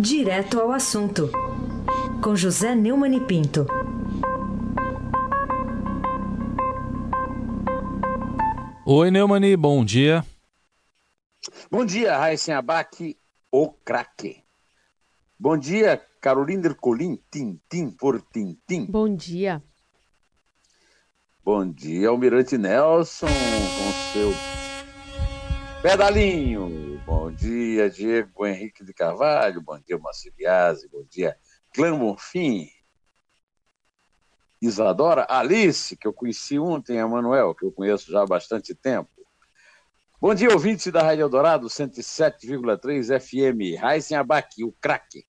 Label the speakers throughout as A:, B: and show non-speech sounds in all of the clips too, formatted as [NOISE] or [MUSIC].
A: Direto ao assunto, com José Neumann e Pinto.
B: Oi, Neumani, bom dia.
C: Bom dia, Raíssen Abac, o craque. Bom dia, Carolina Ercolim, tintim por tintim.
D: Bom dia.
C: Bom dia, Almirante Nelson, com seu pedalinho. Bom dia, Diego Henrique de Carvalho. Bom dia, Marciliase. Bom dia, Clã Bonfim. Isadora Alice, que eu conheci ontem, a Manuel, que eu conheço já há bastante tempo. Bom dia, ouvintes da Rádio Eldorado, 107,3 FM. Raíssen Abac, o craque.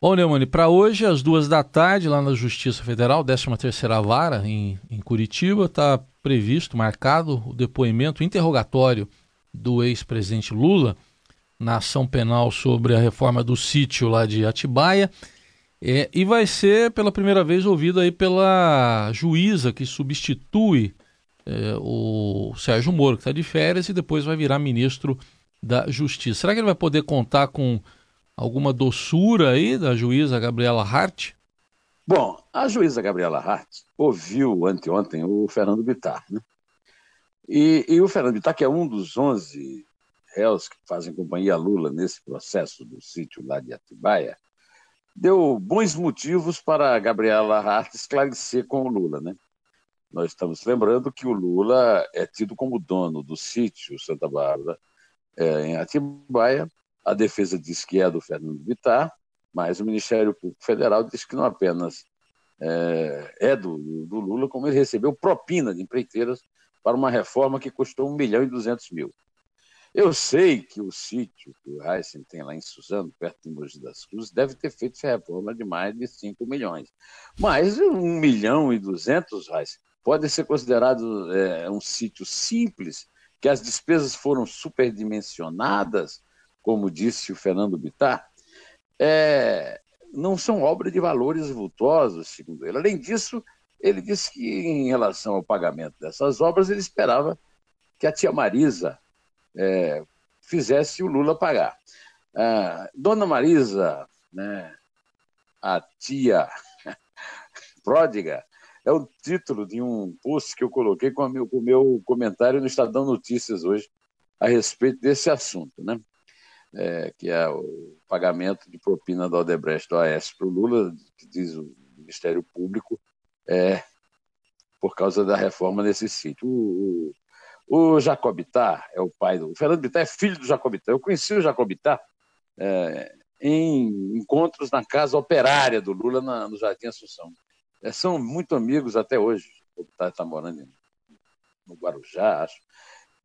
B: Bom, Neumani, para hoje, às duas da tarde, lá na Justiça Federal, 13ª Vara, em, em Curitiba, está previsto, marcado, o depoimento, interrogatório do ex-presidente Lula na ação penal sobre a reforma do sítio lá de Atibaia. É, e vai ser pela primeira vez ouvido aí pela juíza que substitui é, o Sérgio Moro, que está de férias, e depois vai virar ministro da Justiça. Será que ele vai poder contar com alguma doçura aí da juíza Gabriela Hart?
C: Bom, a juíza Gabriela Hart ouviu anteontem o Fernando Bittar, né? E, e o Fernando Bittar, que é um dos 11 réus que fazem companhia a Lula nesse processo do sítio lá de Atibaia, deu bons motivos para a Gabriela Hart esclarecer com o Lula, né? Nós estamos lembrando que o Lula é tido como dono do sítio Santa Bárbara é, em Atibaia. A defesa diz que é do Fernando Vittar, mas o Ministério Público Federal diz que não apenas é, é do, do, Lula, como ele recebeu propina de empreiteiras para uma reforma que custou 1 milhão e 200 mil. Eu sei que o sítio que o Heisen tem lá em Suzano, perto de Mogi das Cruzes, deve ter feito reforma de mais de 5 milhões. Mas 1 milhão e 200, Heisen, pode ser considerado é, um sítio simples, que as despesas foram superdimensionadas, como disse o Fernando Bittar, é, não são obras de valores vultosos, segundo ele. Além disso, ele disse que, em relação ao pagamento dessas obras, ele esperava que a tia Marisa é, fizesse o Lula pagar. Ah, Dona Marisa, né, a tia [LAUGHS] pródiga, é o título de um post que eu coloquei com, meu, com o meu comentário no Estadão Notícias hoje a respeito desse assunto, né? É, que é o pagamento de propina da Odebrecht do AS para o Lula, que diz o Ministério Público, é, por causa da reforma nesse sítio. O, o Jacobitá é o pai do. O Fernando Bittar é filho do Jacobitá. Eu conheci o Jacobitá é, em encontros na casa operária do Lula na, no Jardim Assunção. É, são muito amigos até hoje. O Bittar está morando no Guarujá, acho.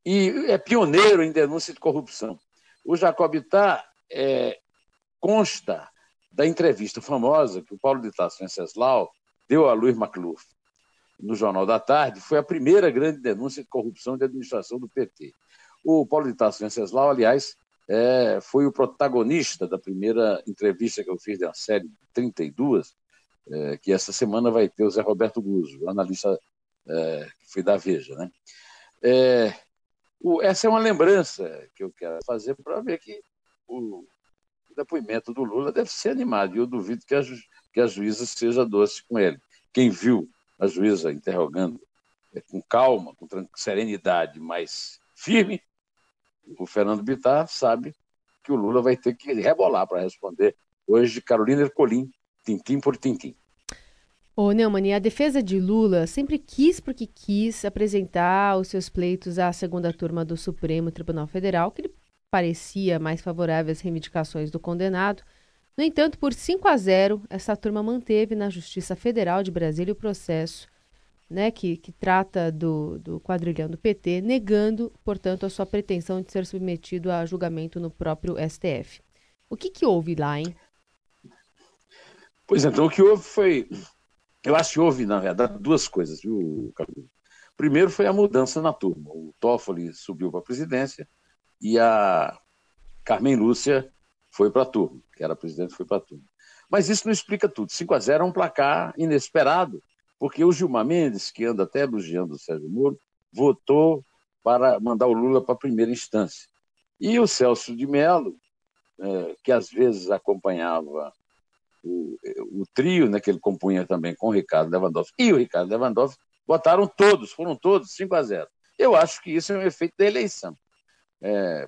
C: E é pioneiro em denúncia de corrupção. O Jacobitá é, consta da entrevista famosa que o Paulo de Tasso Venceslau deu a Luiz McLuff no Jornal da Tarde, foi a primeira grande denúncia de corrupção de administração do PT. O Paulo de Tarso Venceslau, aliás, é, foi o protagonista da primeira entrevista que eu fiz da série 32, é, que essa semana vai ter o Zé Roberto Guzzo, analista é, que foi da Veja. Né? É, o, essa é uma lembrança que eu quero fazer para ver que o, o, depoimento do Lula deve ser animado, e eu duvido que a, que a juíza seja doce com ele. Quem viu a juíza interrogando é, com calma, com serenidade, mas firme, o Fernando Bittar sabe que o Lula vai ter que rebolar para responder hoje Carolina Ercolim, tintim por tintim.
D: Ô, Neumann, a defesa de Lula sempre quis, porque quis, apresentar os seus pleitos à segunda turma do Supremo Tribunal Federal, que lhe parecia mais favorável às reivindicações do condenado, no entanto, por 5 a 0, essa turma manteve na Justiça Federal de Brasília o processo né, que, que trata do, do quadrilhão do PT, negando, portanto, a sua pretensão de ser submetido a julgamento no próprio STF. O que, que houve lá, hein?
C: Pois então, o que houve foi. Eu acho que houve, na verdade, duas coisas, viu, Carlos? Primeiro foi a mudança na turma. O Toffoli subiu para a presidência e a Carmen Lúcia foi para a turma, que era presidente, foi para a turma. Mas isso não explica tudo. 5 a 0 é um placar inesperado, porque o Gilmar Mendes, que anda até elogiando o Sérgio Moro, votou para mandar o Lula para a primeira instância. E o Celso de Mello é, que às vezes acompanhava o, o, trio né, que ele compunha também com o Ricardo Lewandowski e o Ricardo Lewandowski, votaram todos, foram todos 5 a 0. Eu acho que isso é um efeito da eleição. É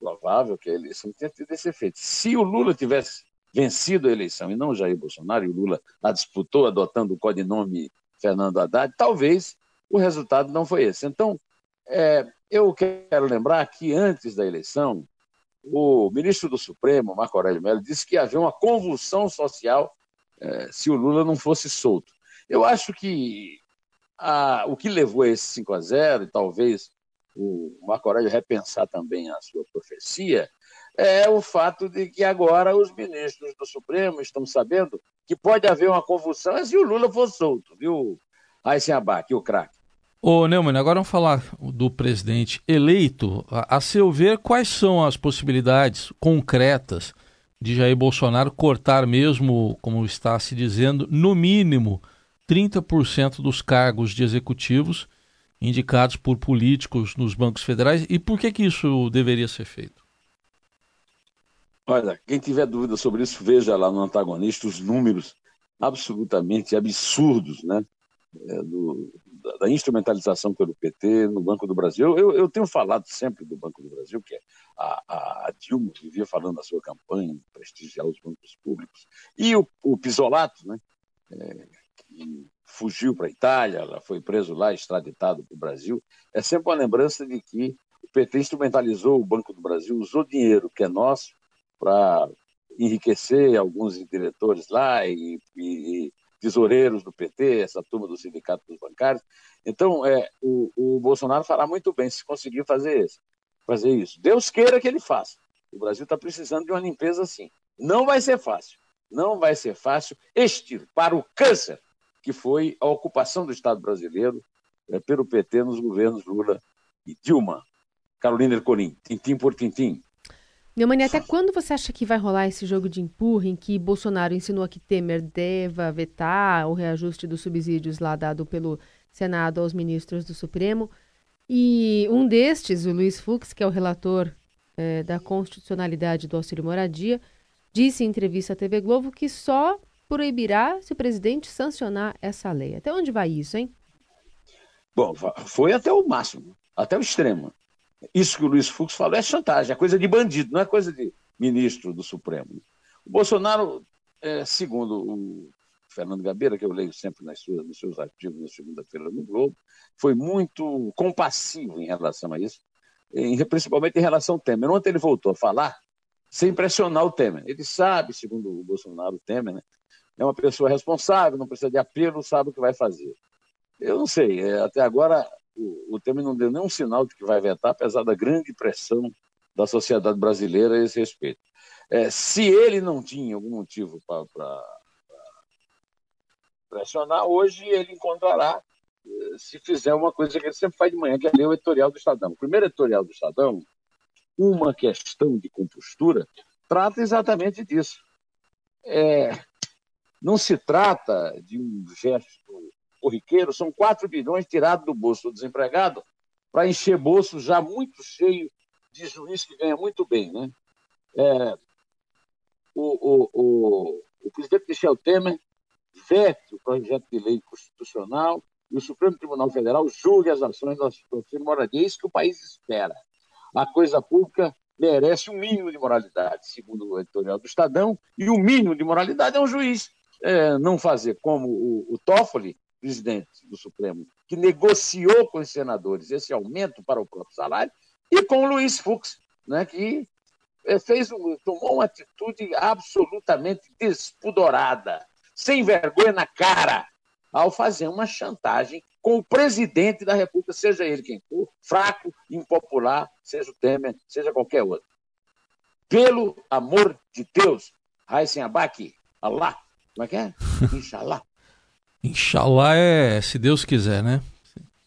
C: provável que a eleição tenha tido esse efeito. Se o Lula tivesse vencido a eleição e não Jair Bolsonaro, e o Lula a disputou adotando o codinome Fernando Haddad, talvez o resultado não foi esse. Então, é, eu quero lembrar que antes da eleição, o ministro do Supremo, Marco Aurélio Mello, disse que havia uma convulsão social é, se o Lula não fosse solto. Eu acho que a, o que levou a esse 5 a 0 e talvez o Marco Aurélio repensar também a sua profecia, é o fato de que agora os ministros do Supremo estão sabendo que pode haver uma convulsão se o Lula for solto, viu? Aí se abaque, o craque.
B: Ô Neumann, agora vamos falar do presidente eleito. A, a seu ver, quais são as possibilidades concretas de Jair Bolsonaro cortar mesmo, como está se dizendo, no mínimo 30% dos cargos de executivos indicados por políticos nos bancos federais e por que, que isso deveria ser feito?
C: Olha, quem tiver dúvida sobre isso, veja lá no antagonista os números absolutamente absurdos né, é, do, da instrumentalização pelo PT no Banco do Brasil. Eu, eu, tenho falado sempre do Banco do Brasil, que a, a Dilma vivia falando na sua campanha, prestigiar os bancos públicos. E o, o Pisolato, né, é, que fugiu para a Itália, ela foi preso lá, extraditado para o Brasil. É sempre uma lembrança de que o PT instrumentalizou o Banco do Brasil, usou dinheiro que é nosso para enriquecer alguns diretores lá e, e, e, tesoureiros do PT, essa turma do sindicato dos bancários. Então, é, o, o Bolsonaro fará muito bem se conseguir fazer isso, fazer isso. Deus queira que ele faça. O Brasil está precisando de uma limpeza assim. Não vai ser fácil. Não vai ser fácil extirpar o câncer que foi a ocupação do Estado brasileiro é, pelo PT nos governos Lula e Dilma. Carolina Ercolim, tintim por tintim.
D: Neumani, até quando você acha que vai rolar esse jogo de empurra em que Bolsonaro insinuou que Temer deva vetar o reajuste dos subsídios lá dado pelo Senado aos ministros do Supremo? E um destes, o Luiz Fux, que é o relator é, da constitucionalidade do auxílio moradia, disse em entrevista à TV Globo que só proibirá se o presidente sancionar essa lei. Até onde vai isso, hein?
C: Bom, foi até o máximo, até o extremo. Isso que o Luiz Fux falou é chantagem, é coisa de bandido, não é coisa de ministro do Supremo. O Bolsonaro, é, segundo o Fernando Gabeira, que eu leio sempre nas suas, nos seus artigos na segunda-feira no Globo, foi muito compassivo em relação a isso, em, principalmente em relação ao Temer. Ontem ele voltou a falar sem pressionar o Temer. Ele sabe, segundo o Bolsonaro, o Temer, né, é uma pessoa responsável, não precisa de apelo, sabe o que vai fazer. Eu não sei, é, até agora o, o Temer não deu nenhum sinal de que vai vetar, apesar da grande pressão da sociedade brasileira a esse respeito. É, se ele não tinha algum motivo para pressionar, hoje ele encontrará, é, se fizer uma coisa que ele sempre faz de manhã, que é ler o editorial do Estadão. O primeiro editorial do Estadão, uma questão de compostura, trata exatamente disso. É, não se trata de um gesto corriqueiro, são 4 bilhões tirados do bolso do desempregado para encher bolso já muito cheio de juiz que ganha muito bem. Né? É, o, o, o, o presidente Michel Temer vete o projeto de lei constitucional e o Supremo Tribunal Federal julgue as ações da de moradia. É isso que o país espera. A coisa pública merece um mínimo de moralidade, segundo o editorial do Estadão, e o mínimo de moralidade é um juiz é, não fazer como o, o Toffoli, presidente do Supremo, que negociou com os senadores esse aumento para o próprio salário, e com o Luiz Fux, né, que é, fez tomou uma atitude absolutamente despudorada, sem vergonha na cara, ao fazer uma chantagem com o presidente da República, seja ele quem for, fraco, impopular, seja o Temer, seja qualquer outro. Pelo amor de Deus, Raíssen Abac, Allah, como é que é? [LAUGHS] Inshallah.
B: Inshallah é se Deus quiser, né?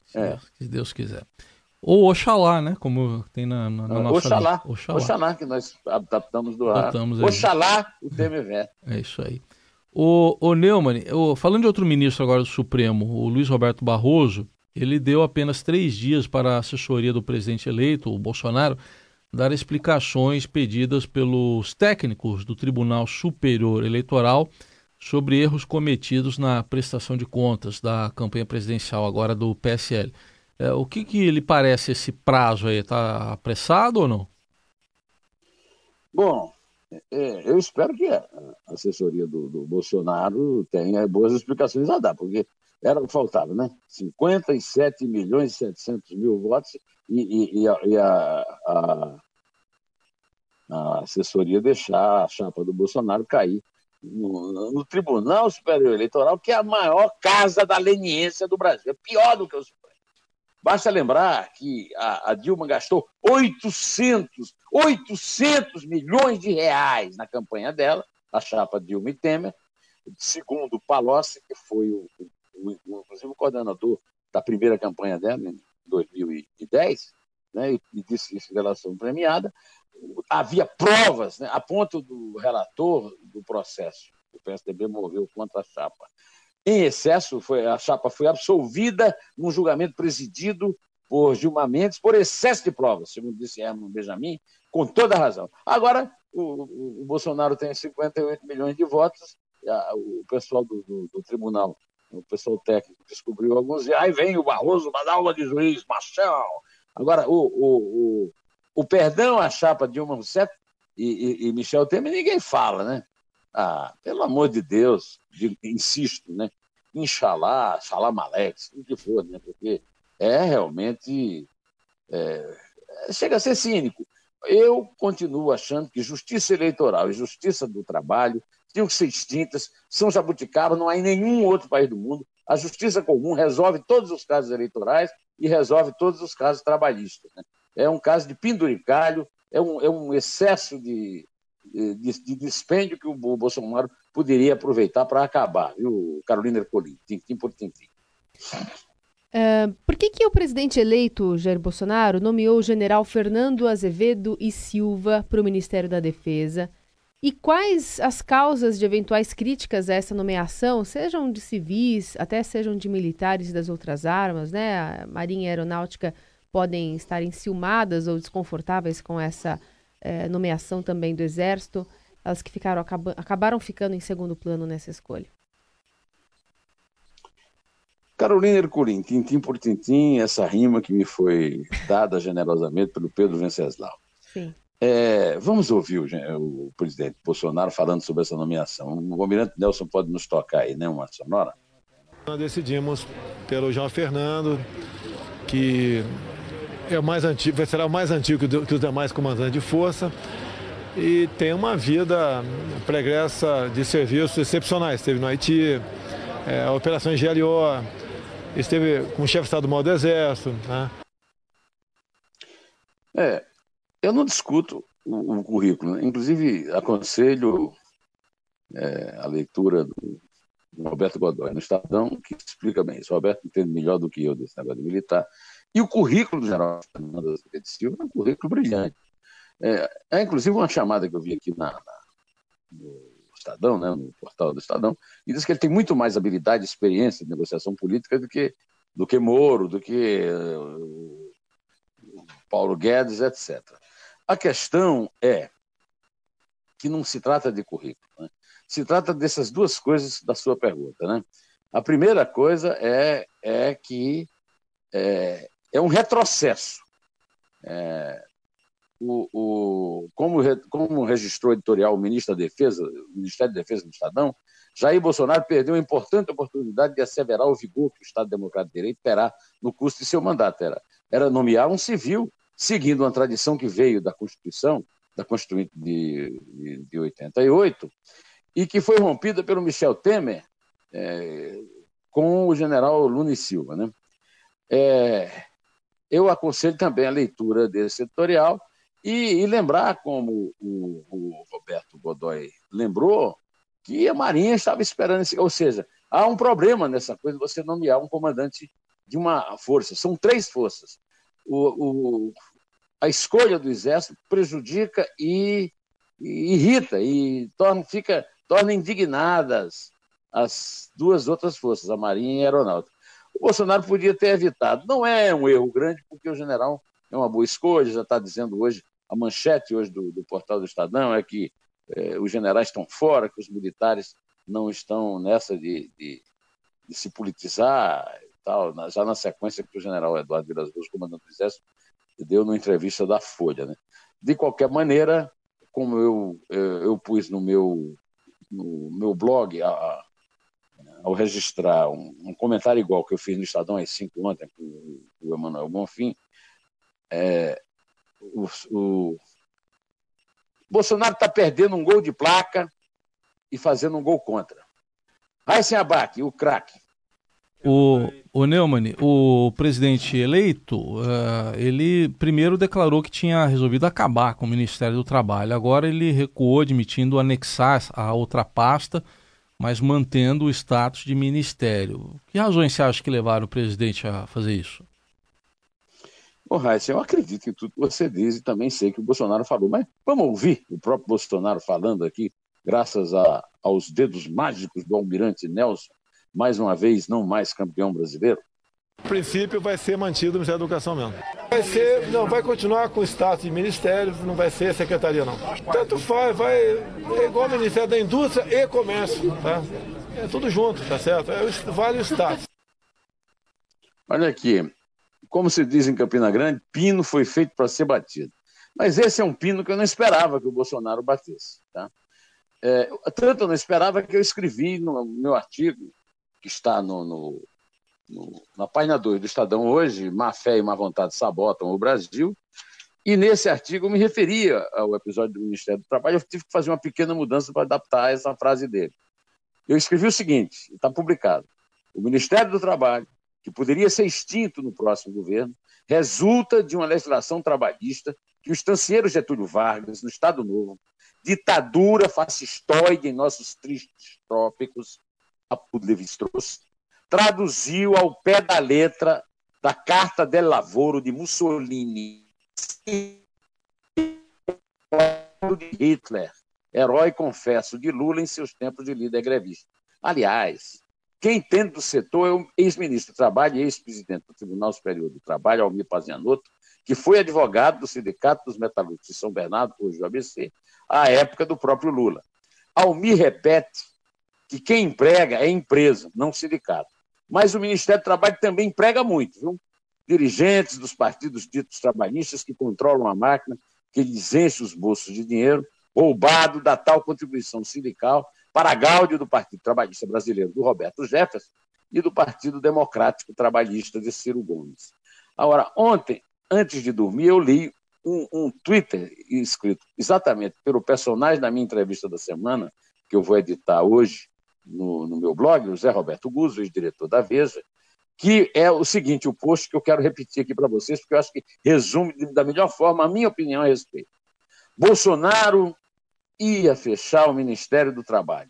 B: Se, é. se Deus quiser. Ou Oxalá, né? Como tem na, na, na nossa
C: Oxalá. Oxalá. Oxalá, que nós adaptamos do ar. Oxalá, o TMV.
B: É isso aí. O, o Neumann, o, falando de outro ministro agora do Supremo, o Luiz Roberto Barroso, ele deu apenas três dias para a assessoria do presidente eleito, o Bolsonaro, dar explicações pedidas pelos técnicos do Tribunal Superior Eleitoral sobre erros cometidos na prestação de contas da campanha presidencial agora do PSL. É, o que, que lhe parece esse prazo aí? Está apressado ou não?
C: Bom, é, eu espero que a assessoria do, do, Bolsonaro tenha boas explicações a dar, porque era o que faltava, né? 57 milhões e 700 mil votos e, e, e, a, e a, a, a, assessoria deixar a chapa do Bolsonaro cair no, no, Tribunal Superior Eleitoral, que é a maior casa da leniência do Brasil. É pior do que o Supremo. Basta lembrar que a, a, Dilma gastou 800, 800 milhões de reais na campanha dela, a chapa Dilma e Temer, segundo Palocci, que foi o, o, o, inclusive o coordenador da primeira campanha dela, em 2010, né, e, e disse isso em relação premiada, havia provas, né, a ponto do relator do processo. O PSDB moveu contra a chapa. Em excesso, foi, a chapa foi absolvida num julgamento presidido por Gilmar Mendes por excesso de provas, segundo disse Herman Benjamin, com toda razão. Agora, o, o Bolsonaro tem 58 milhões de votos, a, o pessoal do, do, do, tribunal, o pessoal técnico descobriu alguns, e aí vem o Barroso, uma aula de juiz, machão. Agora, o, o, o, o perdão à chapa Dilma Rousseff e, e, e Michel Temer, ninguém fala, né? Ah, pelo amor de Deus, de, insisto, né? Inxalá, Xalá Malex, o que for, né? Porque é realmente. É, chega a ser cínico. Eu continuo achando que justiça eleitoral e justiça do trabalho tinham que ser extintas, são jabuticaba, não há em nenhum outro país do mundo. A justiça comum resolve todos os casos eleitorais e resolve todos os casos trabalhistas. Né? É um caso de penduricalho, é um, é um excesso de, de, de dispêndio que o Bolsonaro poderia aproveitar para acabar, viu, Carolina Ercolim, tintim por tintim.
D: Uh, por que, que o presidente eleito, Jair Bolsonaro, nomeou o general Fernando Azevedo e Silva para o Ministério da Defesa? E quais as causas de eventuais críticas a essa nomeação, sejam de civis, até sejam de militares e das outras armas, né? A Marinha Aeronáutica podem estar enciumadas ou desconfortáveis com essa é, nomeação também do Exército, elas que ficaram acaba, acabaram ficando em segundo plano nessa escolha?
C: Carolina Ercolim, tintim por tintim, essa rima que me foi dada generosamente pelo Pedro Venceslau. Sim. É, vamos ouvir o, o, presidente Bolsonaro falando sobre essa nomeação. O almirante Nelson pode nos tocar aí, né, uma sonora?
E: Nós decidimos pelo João Fernando, que é o mais antigo, será o mais antigo que os demais comandantes de força e tem uma vida pregressa de serviços excepcionais. Esteve no Haiti, é, operações GLO, esteve como chefe de Estado-Maior do Exército. Né?
C: É, eu não discuto o, o currículo. Inclusive, aconselho é, a leitura do, Roberto Godoy no Estadão, que explica bem isso. O Roberto entende melhor do que eu desse negócio militar. E o currículo do general Fernando de Silva é um currículo brilhante. É, é, inclusive uma chamada que eu vi aqui na, na, no Estadão, né, no portal do Estadão, e diz que ele tem muito mais habilidade e experiência de negociação política do que, do que Moro, do que uh, Paulo Guedes, etc. A questão é que não se trata de currículo, né? se trata dessas duas coisas da sua pergunta. Né? A primeira coisa é, é que é, é um retrocesso. É, o, o, como, como registrou editorial o ministro da Defesa, o Ministério da Defesa do Estadão, Jair Bolsonaro perdeu uma importante oportunidade de asseverar o vigor que o Estado Democrático de Direito terá no curso de seu mandato. Era, era nomear um civil, seguindo uma tradição que veio da Constituição, da Constituinte de, de, de 88, e que foi rompida pelo Michel Temer é, com o general Lula Silva. Né? É, eu aconselho também a leitura desse editorial e, e lembrar, como o, o, Roberto Godoy lembrou, que a Marinha estava esperando esse. Ou seja, há um problema nessa coisa de você nomear um comandante de uma força. São três forças. O, o, a escolha do Exército prejudica e, e irrita, e torna, fica, torna indignadas as duas outras forças, a Marinha e a Aeronáutica Bolsonaro podia ter evitado. Não é um erro grande, porque o general é uma boa escolha, já está dizendo hoje a manchete hoje do, do portal do Estadão é que é, os generais estão fora, que os militares não estão nessa de, de, de se politizar e tal, já na sequência que o general Eduardo Vilas Boas, comandante do Exército, deu numa entrevista da Folha. Né? De qualquer maneira, como eu, eu, eu pus no meu, no meu blog, a, ao registrar um, um, comentário igual que eu fiz no Estadão às 5 ontem com o Emanuel Bonfim, é, o, o Bolsonaro está perdendo um gol de placa e fazendo um gol contra. Vai sem abaque, o craque.
B: O, o Neumann, o presidente eleito, uh, ele primeiro declarou que tinha resolvido acabar com o Ministério do Trabalho. Agora ele recuou, admitindo anexar a outra pasta, mas mantendo o status de ministério. Que razões você acha que levaram o presidente a fazer isso?
C: Bom, Raíssa, eu acredito em tudo que você diz e também sei que o Bolsonaro falou, mas vamos ouvir o próprio Bolsonaro falando aqui, graças a, aos dedos mágicos do almirante Nelson, mais uma vez, não mais campeão brasileiro?
E: O princípio vai ser mantido o Ministério da Educação mesmo. Vai ser, não, vai continuar com o status de ministério, não vai ser secretaria não. Tanto faz, vai, é igual ao Ministério da Indústria e Comércio, tá? É tudo junto, tá certo? É, vale o status.
C: Olha aqui, como se diz em Campina Grande, pino foi feito para ser batido. Mas esse é um pino que eu não esperava que o Bolsonaro batesse, tá? É, tanto eu não esperava que eu escrevi no meu artigo que está no, no, no, na página 2 do Estadão hoje, Má Fé e Má Vontade sabotam o Brasil, e nesse artigo eu me referia ao episódio do Ministério do Trabalho, eu tive que fazer uma pequena mudança para adaptar essa frase dele. Eu escrevi o seguinte, está publicado, o Ministério do Trabalho, que poderia ser extinto no próximo governo, resulta de uma legislação trabalhista que o estancieiro Getúlio Vargas, no Estado Novo, ditadura fascistoide em nossos tristes trópicos, Levi-Strauss, traduziu ao pé da letra da Carta del Lavoro de Mussolini de Hitler, herói confesso de Lula em seus tempos de líder grevista. Aliás, quem entende do setor é o ex-ministro do Trabalho e ex-presidente do Tribunal Superior do Trabalho, Almir Pazianotto, que foi advogado do Sindicato dos Metalúrgicos de São Bernardo, hoje o ABC, à época do próprio Lula. Almir repete que quem emprega é empresa, não sindicato. Mas o Ministério do Trabalho também emprega muito, viu? Dirigentes dos partidos ditos trabalhistas que controlam a máquina, que lhes enche os bolsos de dinheiro, roubado da tal contribuição sindical para a gáudio do Partido Trabalhista Brasileiro, do Roberto Jefferson, e do Partido Democrático Trabalhista de Ciro Gomes. Agora, ontem, antes de dormir, eu li um, um Twitter escrito exatamente pelo personagem da minha entrevista da semana, que eu vou editar hoje, no, no meu blog, o Zé Roberto Guzzo, ex-diretor da Veja, que é o seguinte, o post que eu quero repetir aqui para vocês, porque eu acho que resume da melhor forma a minha opinião a respeito. Bolsonaro ia fechar o Ministério do Trabalho,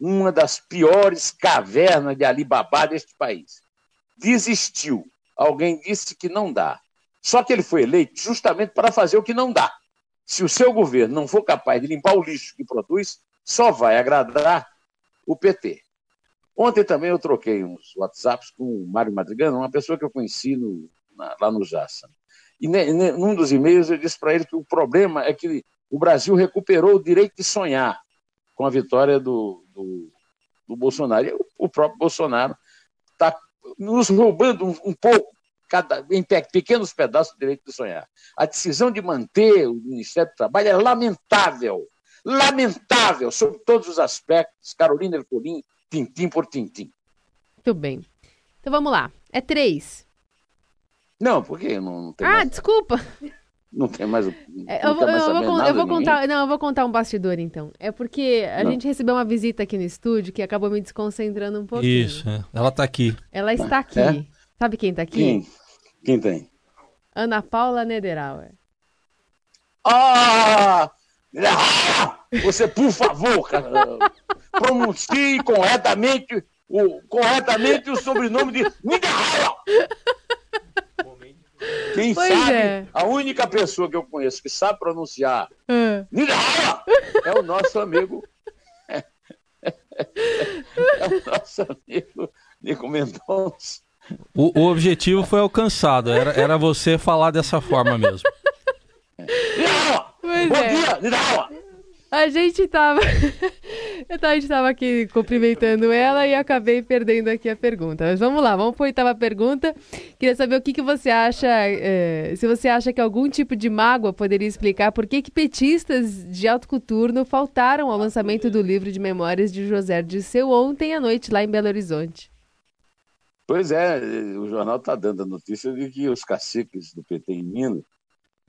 C: uma das piores cavernas de Alibaba deste país. Desistiu. Alguém disse que não dá. Só que ele foi eleito justamente para fazer o que não dá. Se o seu governo não for capaz de limpar o lixo que produz, só vai agradar o PT. Ontem também eu troquei uns WhatsApps com o Mário Madrigano, uma pessoa que eu conheci no, na, lá no Jassa. E ne, ne, num dos e-mails eu disse para ele que o problema é que o Brasil recuperou o direito de sonhar com a vitória do, do, do Bolsonaro. E o, próprio Bolsonaro está nos roubando um, um pouco, cada, em pequenos pedaços, do direito de sonhar. A decisão de manter o Ministério do Trabalho é lamentável lamentável sob todos os aspectos. Carolina Ercolim, tintim por tintim.
D: Muito bem. Então vamos lá. É três.
C: Não, porque não, não tem
D: Ah,
C: mais...
D: desculpa.
C: Não tem mais.
D: É, eu, vou, eu, vou, eu vou contar. Não, eu vou contar um bastidor então. É porque a não. gente recebeu uma visita aqui no estúdio que acabou me desconcentrando um pouquinho.
B: Isso, é. ela está aqui.
D: Ela está aqui. É? Sabe quem está aqui?
C: Quem? Quem tem?
D: Ana Paula Nederauer.
C: Ah! Você, por favor, pronuncie corretamente o, corretamente o sobrenome de Nigarra. Quem pois sabe, é. a única pessoa que eu conheço que sabe pronunciar é. é o nosso amigo. É, o nosso amigo Nico Mendonça.
B: O, o objetivo foi alcançado, era, era você falar dessa forma mesmo.
C: Nigarra!
D: Pois
C: Bom
D: é.
C: dia, Nidala!
D: A gente tava. [LAUGHS] Então, a gente tava aqui cumprimentando ela e acabei perdendo aqui a pergunta. Mas vamos lá, vamos para a oitava pergunta. Queria saber o que, que você acha, eh, se você acha que algum tipo de mágoa poderia explicar por que, que petistas de alto coturno faltaram ao lançamento do livro de memórias de José Dirceu ontem à noite lá em Belo Horizonte.
C: Pois é, o jornal está dando a notícia de que os caciques do PT em Minas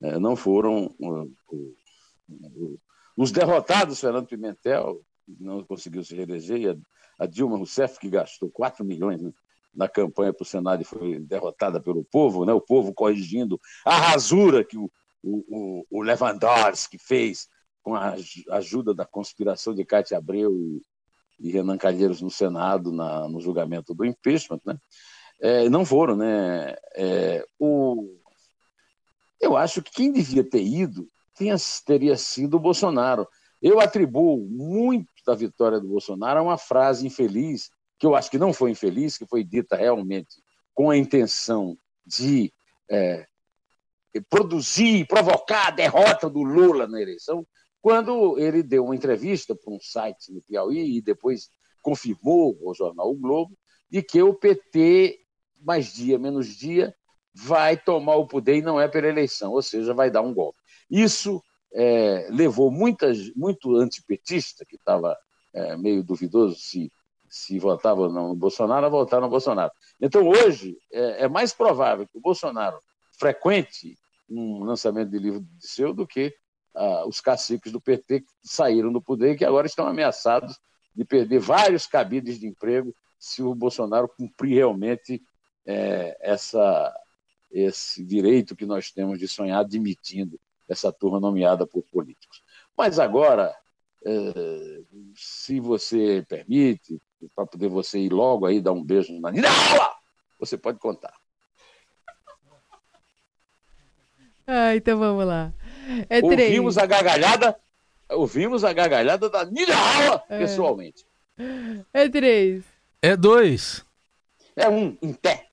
C: eh, não foram uh, uh, os derrotados, Fernando Pimentel não conseguiu se reeleger, e a, a Dilma Rousseff, que gastou 4 milhões né, na campanha para o Senado e foi derrotada pelo povo, né, o povo corrigindo a rasura que o, o, o Lewandowski fez com a ajuda da conspiração de Cátia Abreu e, e Renan Calheiros no Senado, na, no julgamento do impeachment, né? É, não foram, né? É, o... Eu acho que quem devia ter ido tinha, teria sido o Bolsonaro. Eu atribuo muito da vitória do Bolsonaro a uma frase infeliz, que eu acho que não foi infeliz, que foi dita realmente com a intenção de é, produzir, provocar a derrota do Lula na eleição, quando ele deu uma entrevista para um site no Piauí e depois confirmou ao jornal O Globo de que o PT, mais dia menos dia, vai tomar o poder e não é pela eleição, ou seja, vai dar um golpe. Isso é, levou muitas, muito antipetista, que estava é, meio duvidoso se, se votava ou não no Bolsonaro, a votar no Bolsonaro. Então, hoje, é, é mais provável que o Bolsonaro frequente um lançamento de livro de seu do que ah, os caciques do PT que saíram do poder e que agora estão ameaçados de perder vários cabides de emprego se o Bolsonaro cumprir realmente é, essa, esse direito que nós temos de sonhar admitindo essa turma nomeada por políticos. Mas agora, é, se você permite, para poder você ir logo aí dar um beijo na Nina, você pode contar.
D: Ah, então vamos lá. É
C: ouvimos
D: três.
C: a gargalhada, ouvimos a gargalhada da Nina
D: É.
C: pessoalmente.
D: É três.
B: É dois.
C: É um em pé.